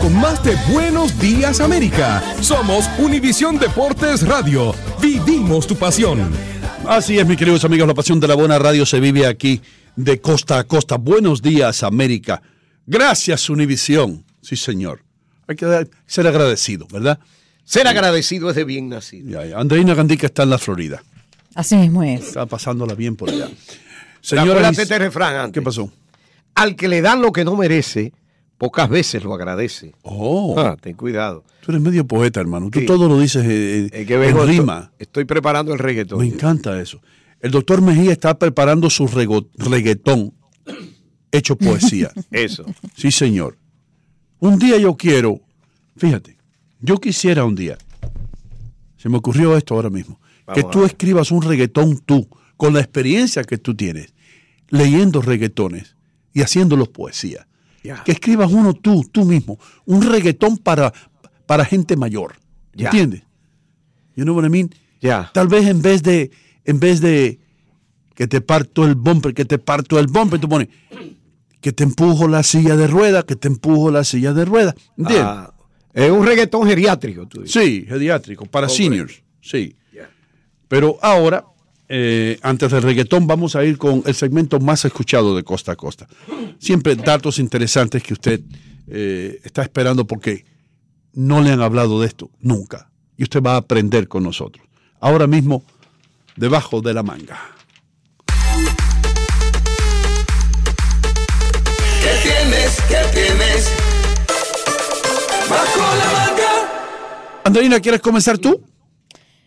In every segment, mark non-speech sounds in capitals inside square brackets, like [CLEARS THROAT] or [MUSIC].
con más de Buenos Días América. Somos Univisión Deportes Radio. Vivimos tu pasión. Así es, mis queridos amigos, la pasión de la buena radio se vive aquí de costa a costa. Buenos días, América. Gracias, Univisión. Sí, señor. Hay que dar- ser agradecido, ¿verdad? Ser agradecido es de bien nacido. Ya, ya. Andreina Gandica está en la Florida. Así mismo es. Está pasándola bien por allá. Señora, Señores, este refrán antes. ¿qué pasó? Al que le dan lo que no merece, pocas veces lo agradece. Oh, Ah, ten cuidado. tú eres medio poeta, hermano. Tú Sí. todo lo dices eh, eh, Es que vengo, en rima. Estoy, preparando el reggaetón. Me encanta eso. El doctor Mejía está preparando su reggaetón hecho poesía. [LAUGHS] Eso. Sí, señor. Un día yo quiero, fíjate, yo quisiera un día, se me ocurrió esto ahora mismo, que Vamos tú escribas un reggaetón tú, con la experiencia que tú tienes, leyendo reggaetones y haciéndolos poesía. Que escribas uno tú, tú mismo, un reggaetón para, para gente mayor. ¿Entiendes? You know what I mean? Tal vez en vez de, en vez de que te parto el bumper, que te parto el bumper, tú pones que te empujo la silla de rueda, que te empujo la silla de rueda. ¿Entiendes? Ah, es un reggaetón geriátrico, tú dices. sí, pediátrico, para seniors, sí. Pero ahora, eh, antes del reggaetón, vamos a ir con el segmento más escuchado de Costa a Costa. Siempre datos interesantes que usted eh, está esperando porque no le han hablado de esto nunca. Y usted va a aprender con nosotros. Ahora mismo, debajo de la manga. ¿Qué tienes? ¿Qué tienes? Bajo la manga. Andreina, ¿quieres comenzar tú?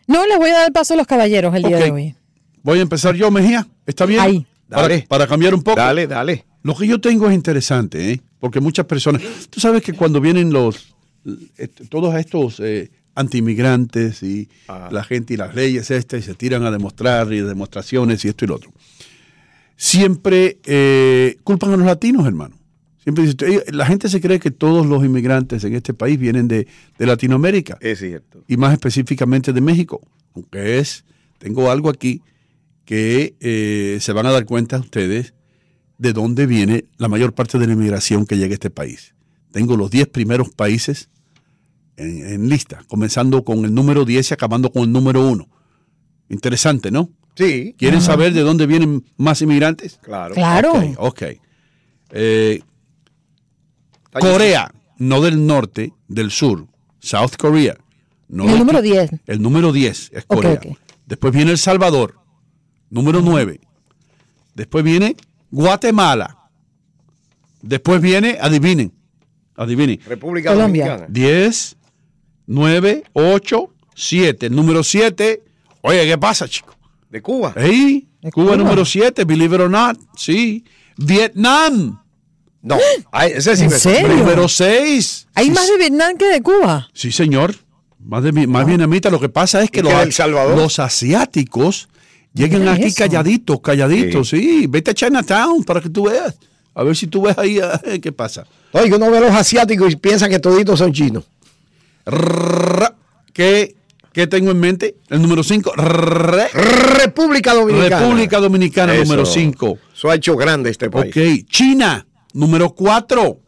No, les voy a dar el paso a los caballeros el día de hoy. Voy a empezar yo, Mejía. ¿Está bien? Ahí. Para, Dale. para cambiar un poco. Dale, dale. Lo que yo tengo es interesante, ¿eh? porque muchas personas, tú sabes que cuando vienen los, todos estos eh, antiinmigrantes y Ah. la gente y las leyes estas y se tiran a demostrar y demostraciones y esto y lo otro, siempre eh, culpan a los latinos, hermano. Siempre dicen, "Eh, la gente se cree que todos los inmigrantes en este país vienen de, de Latinoamérica Es cierto. y más específicamente de México, aunque es, tengo algo aquí que eh, se van a dar cuenta ustedes de dónde viene la mayor parte de la inmigración que llega a este país. Tengo los 10 primeros países en, en lista, comenzando con el número 10 y acabando con el número 1. Interesante, ¿no? Sí, ¿Quieren saber de dónde vienen más inmigrantes? claro. Claro. Ok, ok. Eh, Corea, no del norte, del sur. South Korea. No El número 10. El número 10 es Corea. Después viene El Salvador. Número 9. Después viene Guatemala. Después viene, adivinen, adivinen, República Colombia. Dominicana. 10, 9, 8, 7. El número 7, oye, ¿qué pasa, chico? De Cuba. Ey, ¿De Cuba, Cuba? número 7, believe it or not, sí. Vietnam, No, ay, ese sí ¿En me serio? número 6. Hay sí, más de Vietnam que de Cuba. Sí, señor. Más, de, más vietnamita. Lo que pasa es que ¿Y los, Salvador? los asiáticos Mira aquí eso. calladitos, calladitos. Sí. vete a Chinatown para que tú veas. A ver si tú ves ahí [LAUGHS] eh, qué pasa. Oye, uno ve a los asiáticos y piensa que toditos son chinos. ¿Qué, qué tengo en mente? El número 5. República Dominicana. República Dominicana, Eso. número 5. Eso ha hecho grande este país. Ok. China, número 4.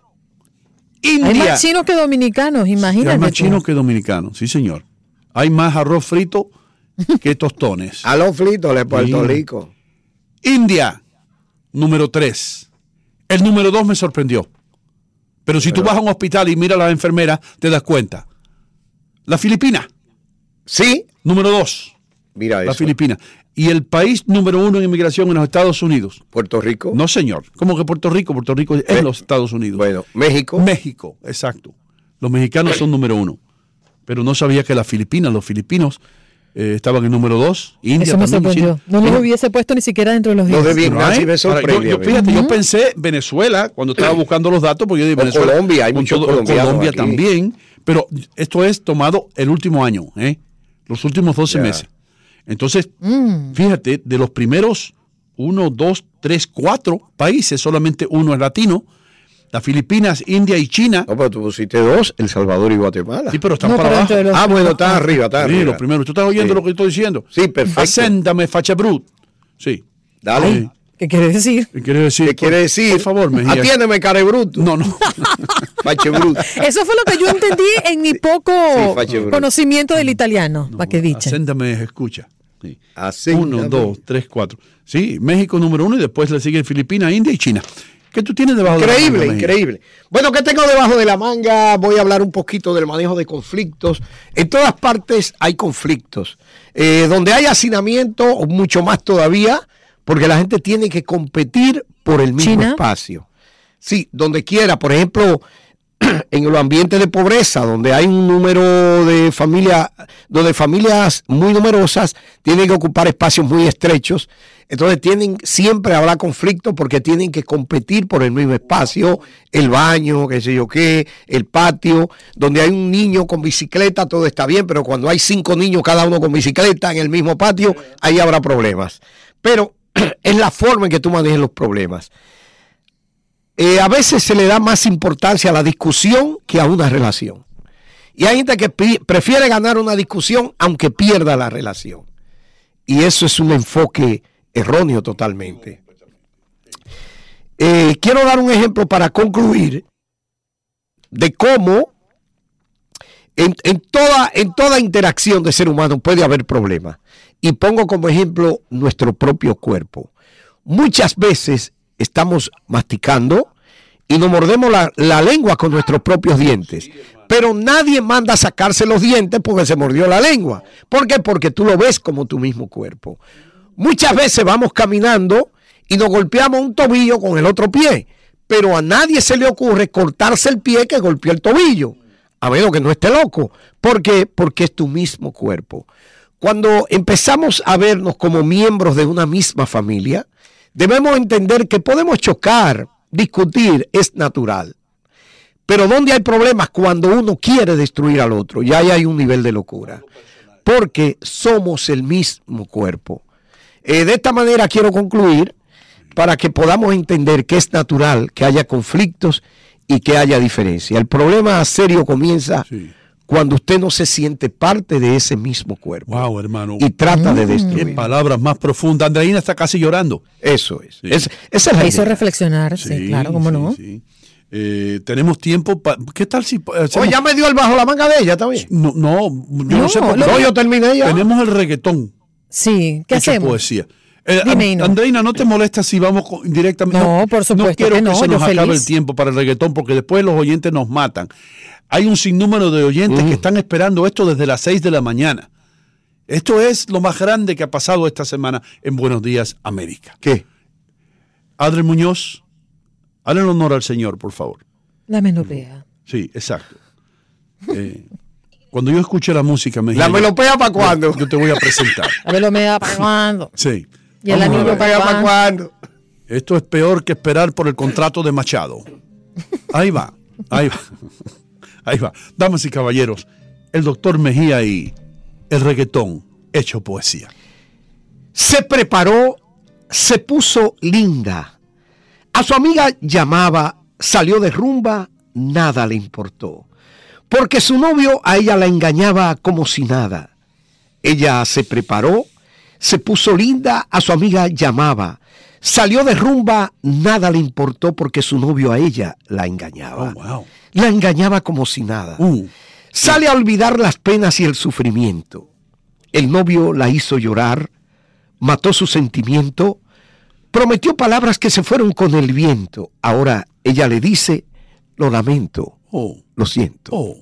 Hay India. más chinos que dominicanos, imagínate. hay más chinos que dominicanos, sí, señor. Hay más arroz frito [LAUGHS] que tostones. A los fritos de Puerto. Rico. India, número 3. El número 2 me sorprendió. Pero si tú vas a un hospital y miras a la enfermera, te das cuenta. La Filipina, Sí, número 2. mira La eso. Filipina. Y el país número uno en inmigración en los Estados Unidos. Puerto Rico. No, señor. ¿Cómo que Puerto Rico? Puerto Rico es en los Estados Unidos. Bueno, México. México, exacto. Los mexicanos son número uno. Pero no sabía que las Filipinas, los filipinos, eh, estaban en número dos. India Eso me también, sorprendió. China. No los hubiese puesto ni siquiera dentro de los Los de 10. Vietnam sí me Ahora, sorprende. yo, yo- fíjate, yo pensé Venezuela cuando estaba buscando los datos, porque yo dije O Venezuela. Colombia, hay muchos colombianos Colombia aquí. también. Pero esto es tomado el último año, ¿eh? los últimos 12 Ya. meses. Entonces, Mm. fíjate, de los primeros uno, dos, tres, cuatro países, solamente uno es latino. Las Filipinas, India y China. No, pero tú pusiste dos, El Salvador y Guatemala. Sí, pero están No, para pero abajo. los- Ah, bueno, están arriba, están Sí, arriba. lo primero. ¿Tú estás oyendo Sí. lo que estoy diciendo? Sí, perfecto. Acéndame, facha brut. Sí. Dale. ¿Qué quiere decir? ¿Qué quiere decir? ¿Qué quiere decir? Por favor, Mejía. Atiéndeme, care bruto. No, no. [LAUGHS] Fache bruto. Eso fue lo que yo entendí en mi poco Sí, conocimiento del italiano, para que dicha. Acéndame, escucha. Sí. Uno, dos, tres, cuatro. Sí, México número uno y después le sigue Filipinas, India y China. ¿Qué tú tienes debajo de la Increíble, manga, Mejía? increíble. Bueno, ¿qué tengo debajo de la manga? Voy a hablar un poquito del manejo de conflictos. En todas partes hay conflictos. Eh, donde hay hacinamiento, o mucho más todavía, porque la gente tiene que competir por el mismo China. espacio. Sí, donde quiera. Por ejemplo, [CLEARS THROAT] en los ambientes de pobreza, donde hay un número de familias, donde familias muy numerosas tienen que ocupar espacios muy estrechos, entonces tienen, siempre habrá conflicto porque tienen que competir por el mismo espacio, el baño, qué sé yo qué, el patio, donde hay un niño con bicicleta, todo está bien, pero cuando hay cinco niños, cada uno con bicicleta en el mismo patio, ahí habrá problemas. Pero [CLEARS THROAT] es la forma en que tú manejes los problemas. Eh, a veces se le da más importancia a la discusión que a una relación. Y hay gente que prefiere ganar una discusión aunque pierda la relación. Y eso es un enfoque erróneo totalmente. Eh, quiero dar un ejemplo para concluir de cómo en toda, en toda interacción de ser humano puede haber problemas. Y pongo como ejemplo nuestro propio cuerpo. Muchas veces estamos masticando y nos mordemos la, lengua con nuestros propios dientes. Pero nadie manda a sacarse los dientes porque se mordió la lengua. ¿Por qué? Porque tú lo ves como tu mismo cuerpo. Muchas veces vamos caminando y nos golpeamos un tobillo con el otro pie. Pero a nadie se le ocurre cortarse el pie que golpeó el tobillo. A menos que no esté loco. ¿Por qué? Porque es tu mismo cuerpo. Cuando empezamos a vernos como miembros de una misma familia, debemos entender que podemos chocar, discutir, es natural. Pero donde hay problemas cuando uno quiere destruir al otro, ya ahí hay un nivel de locura. Porque somos el mismo cuerpo. Eh, de esta manera quiero concluir para que podamos entender que es natural que haya conflictos y que haya diferencia. El problema serio comienza. Cuando usted no se siente parte de ese mismo cuerpo Wow, hermano. y trata de Qué destruir. palabras más profundas. Andreina está casi llorando. Eso es. Sí. Es- esa es la hizo idea. reflexionar, sí, claro, cómo sí, no. sí. Eh, tenemos tiempo. pa- ¿Qué tal si eh, hacemos- Oh, ya me dio el bajo la manga de ella también. No, no, yo no, No, sé por qué. No, yo terminé ya. Tenemos el reggaetón. Sí, ¿qué hacemos? poesía. Eh, Dime, Ino. Andreina, ¿no te molesta si vamos directamente? No, por supuesto quiero que no, se nos acabe feliz. el tiempo para el reggaetón porque después los oyentes nos matan. Hay un sinnúmero de oyentes que están esperando esto desde las 6 de la mañana. Esto es lo más grande que ha pasado esta semana en Buenos Días, América. ¿Qué? Adri Muñoz, hazle el honor al Señor, por favor. La menopea. Sí, exacto. Eh, cuando yo escuché la música, me ¿La melopea para yo- cuándo? Yo te voy a presentar. [LAUGHS] A ver, lo me da para cuándo. Sí. Y el anillo para cuándo? Esto es peor que esperar por el contrato de Machado. Ahí va, ahí va, ahí va. Damas y caballeros, el doctor Mejía y el reggaetón hecho poesía. Se preparó, se puso linda. A su amiga llamaba, salió de rumba, nada le importó. Porque su novio a ella la engañaba como si nada. Ella se preparó, se puso linda, a su amiga llamaba. Salió de rumba, nada le importó porque su novio a ella la engañaba. Oh, wow. La engañaba como si nada. Uh, Sale a olvidar las penas y el sufrimiento. El novio la hizo llorar, mató su sentimiento, prometió palabras que se fueron con el viento. Ahora ella le dice, lo lamento, oh, lo siento. oh.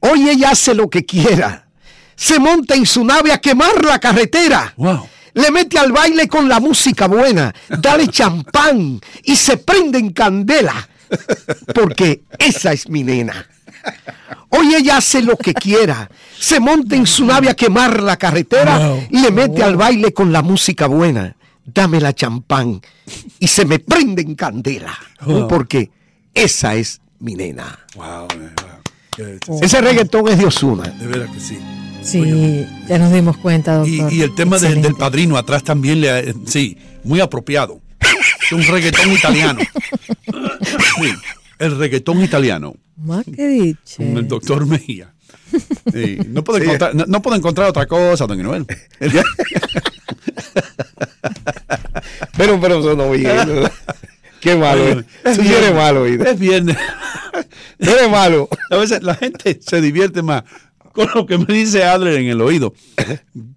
Hoy ella hace lo que quiera. Se monta en su nave a quemar la carretera. Wow. Le mete al baile con la música buena, dale champán y se prende en candela. Porque esa es mi nena. Hoy ella hace lo que quiera. Se monta en su nave a quemar la carretera y le mete al baile con la música buena. Dame la champán y se me prende en candela. Wow. Porque esa es mi nena. Wow, wow. Ese reggaetón es de Osuna. De veras que sí. Sí, ya nos dimos cuenta, doctor. y el tema de- del padrino atrás también le ha- sí, muy apropiado. Es un reggaetón italiano. Sí, el reggaetón italiano. Más que dicho. con el doctor Mejía. Sí, no, puedo encontrar, no, no puedo encontrar otra cosa, don Noel. Pero, pero eso no viene. Qué malo. eh. Sí eres malo, Ida. Es viernes. Eres malo. A veces la gente se divierte más con lo que me dice Adler en el oído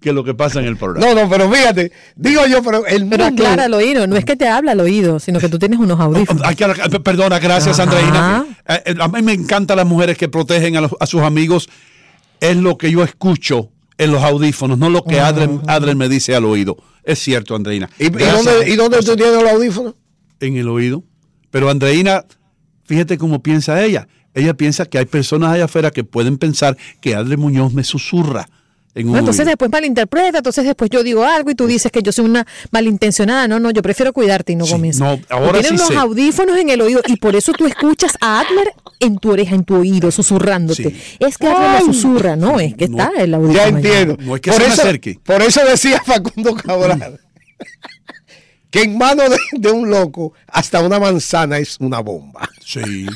que lo que pasa en el programa. No, no, pero fíjate, digo yo, pero el Pero mundo- aclara al oído, no es que te habla al oído, sino que tú tienes unos audífonos. Hay que- perdona, gracias Ajá. Andreina. Eh, eh, A mí me encantan las mujeres que protegen a, los- a sus amigos. Es lo que yo escucho en los audífonos, no lo que Adler, Adler me dice al oído. Es cierto, Andreina. ¿Y, y dónde, ¿Y dónde tú tienes los audífonos? en el oído. Pero Andreina, fíjate cómo piensa ella. Ella piensa que hay personas allá afuera que pueden pensar que Adler Muñoz me susurra en un No, entonces oído. después malinterpreta, entonces después yo digo algo y tú dices que yo soy una malintencionada. No, no, yo prefiero cuidarte y no Sí, comienzo. no, Tú ahora tienes sí unos sé. audífonos en el oído y por eso tú escuchas a Adler en tu oreja, en tu oído, susurrándote. Sí. Es que Adler lo susurra, no, es que No, está el audífono. Ya entiendo. No es que por se me eso, acerque. Por eso decía Facundo Cabral que en mano de, de un loco hasta una manzana es una bomba. Sí.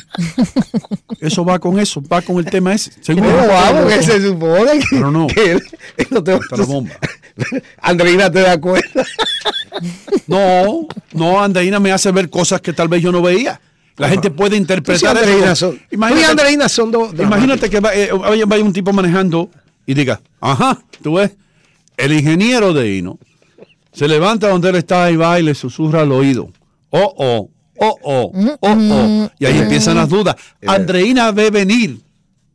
Eso va con eso, va con el tema ese. Seguro. Pero vamos, que se supone que, Pero no. que él, él no te Hasta la bomba. [LAUGHS] Andreina te da cuenta. No, no, Andreina me hace ver cosas que tal vez yo no veía. La gente puede Tú interpretar eso. Tú y Imagínate- Andreina son dos. Imagínate que eh, vaya, vaya un tipo manejando y diga, ajá, tú ves, el ingeniero de Hino se levanta donde él está y va y le susurra al oído. Oh, oh, oh, oh, oh, oh. Y ahí empiezan las dudas. Andreina ve venir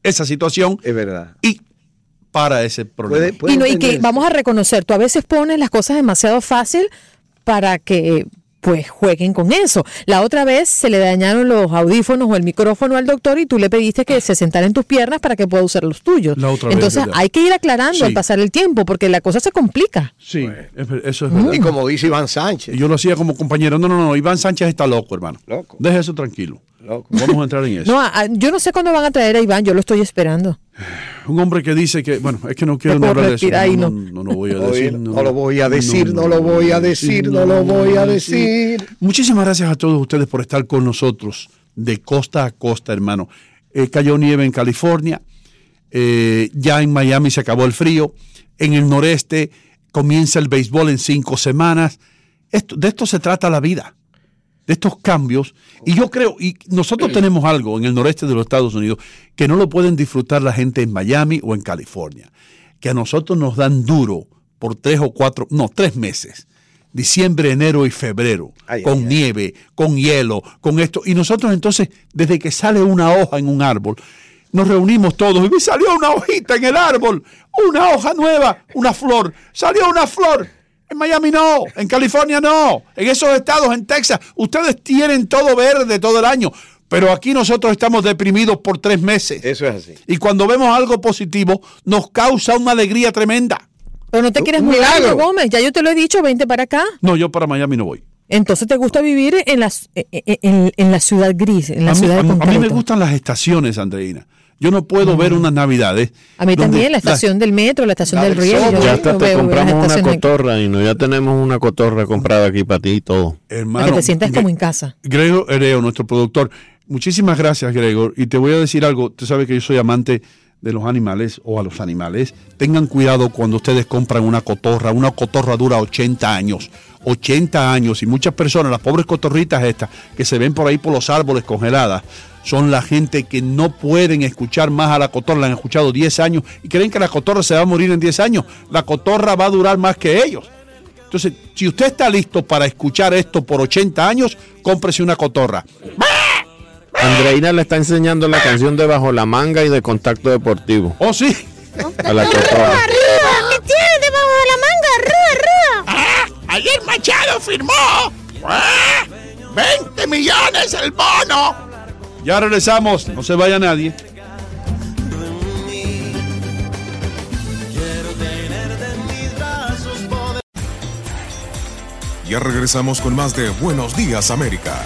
esa situación Es verdad. y para ese problema. Puede- puede Y, no, y que vamos a reconocer, tú a veces pones las cosas demasiado fácil para que pues jueguen con eso. La otra vez se le dañaron los audífonos o el micrófono al doctor y tú le pediste que se sentara en tus piernas para que pueda usar los tuyos. La otra vez, Entonces hay que ir aclarando Sí. al pasar el tiempo porque la cosa se complica. Sí, eso es verdad. Y como dice Iván Sánchez. Y yo lo hacía como compañero. No, no, no, Iván Sánchez está loco, hermano. Loco. Deje eso tranquilo. Loco. Vamos a entrar en eso. No, a- a- yo no sé cuándo van a traer a Iván, yo lo estoy esperando. Un hombre que dice que, bueno, es que no quiero No ni puedo hablar de eso. respirar y No, no. no, no, no voy a decir. no lo voy a decir, no lo voy a decir, no lo voy a decir. Muchísimas gracias a todos ustedes por estar con nosotros de costa a costa, hermano. Eh, cayó nieve en California, eh, ya en Miami se acabó el frío, en el noreste comienza el béisbol en cinco semanas. Esto, de esto se trata la vida, de estos cambios. Y yo creo, y nosotros tenemos algo en el noreste de los Estados Unidos que no lo pueden disfrutar la gente en Miami o en California, que a nosotros nos dan duro por tres o cuatro, no, tres meses. Diciembre, enero y febrero, Ay, con ay, ay. nieve, con hielo, con esto. Y nosotros entonces, desde que sale una hoja en un árbol, nos reunimos todos y me salió una hojita en el árbol, una hoja nueva, una flor. Salió una flor. En Miami no, en California no, en esos estados, en Texas, ustedes tienen todo verde todo el año. Pero aquí nosotros estamos deprimidos por tres meses. Eso es así. Y cuando vemos algo positivo, nos causa una alegría tremenda. Pero no te quieres Un mudar, milagro. Gómez. Ya yo te lo he dicho, vente para acá. No, yo para Miami no voy. Entonces te gusta vivir en, las, en, en- en la ciudad gris, en la a, mí, ciudad a de mí- a mí me gustan las estaciones, Andreina. Yo no puedo ver unas navidades. A mí también, la estación del metro, la estación la del del riel. yo- ya Hasta te veo compramos una cotorra y no, ya tenemos una cotorra comprada aquí para ti y todo. Hermano, Para que te sientas como en casa. Gregor Hereo, nuestro productor. Muchísimas gracias, Gregor. Y te voy a decir algo. Tú sabes que yo soy amante de los animales o a los animales. Tengan cuidado cuando ustedes compran una cotorra. Una cotorra dura 80 años. 80 años. Y muchas personas, las pobres cotorritas estas, que se ven por ahí por los árboles congeladas, son la gente que no pueden escuchar más a la cotorra. La han escuchado 10 años y creen que la cotorra se va a morir en 10 años. La cotorra va a durar más que ellos. Entonces, si usted está listo para escuchar esto por 80 años, cómprese una cotorra. Andreina le está enseñando la canción de Bajo la Manga y de Contacto Deportivo. Oh, sí. A la cotorra. ¿Qué tiene debajo de la manga? ¡Rúa, rúa! Ayer Machado firmó ¡ah! 20 millones el bono. Ya regresamos, no se vaya nadie. Ya regresamos con más de Buenos Días América.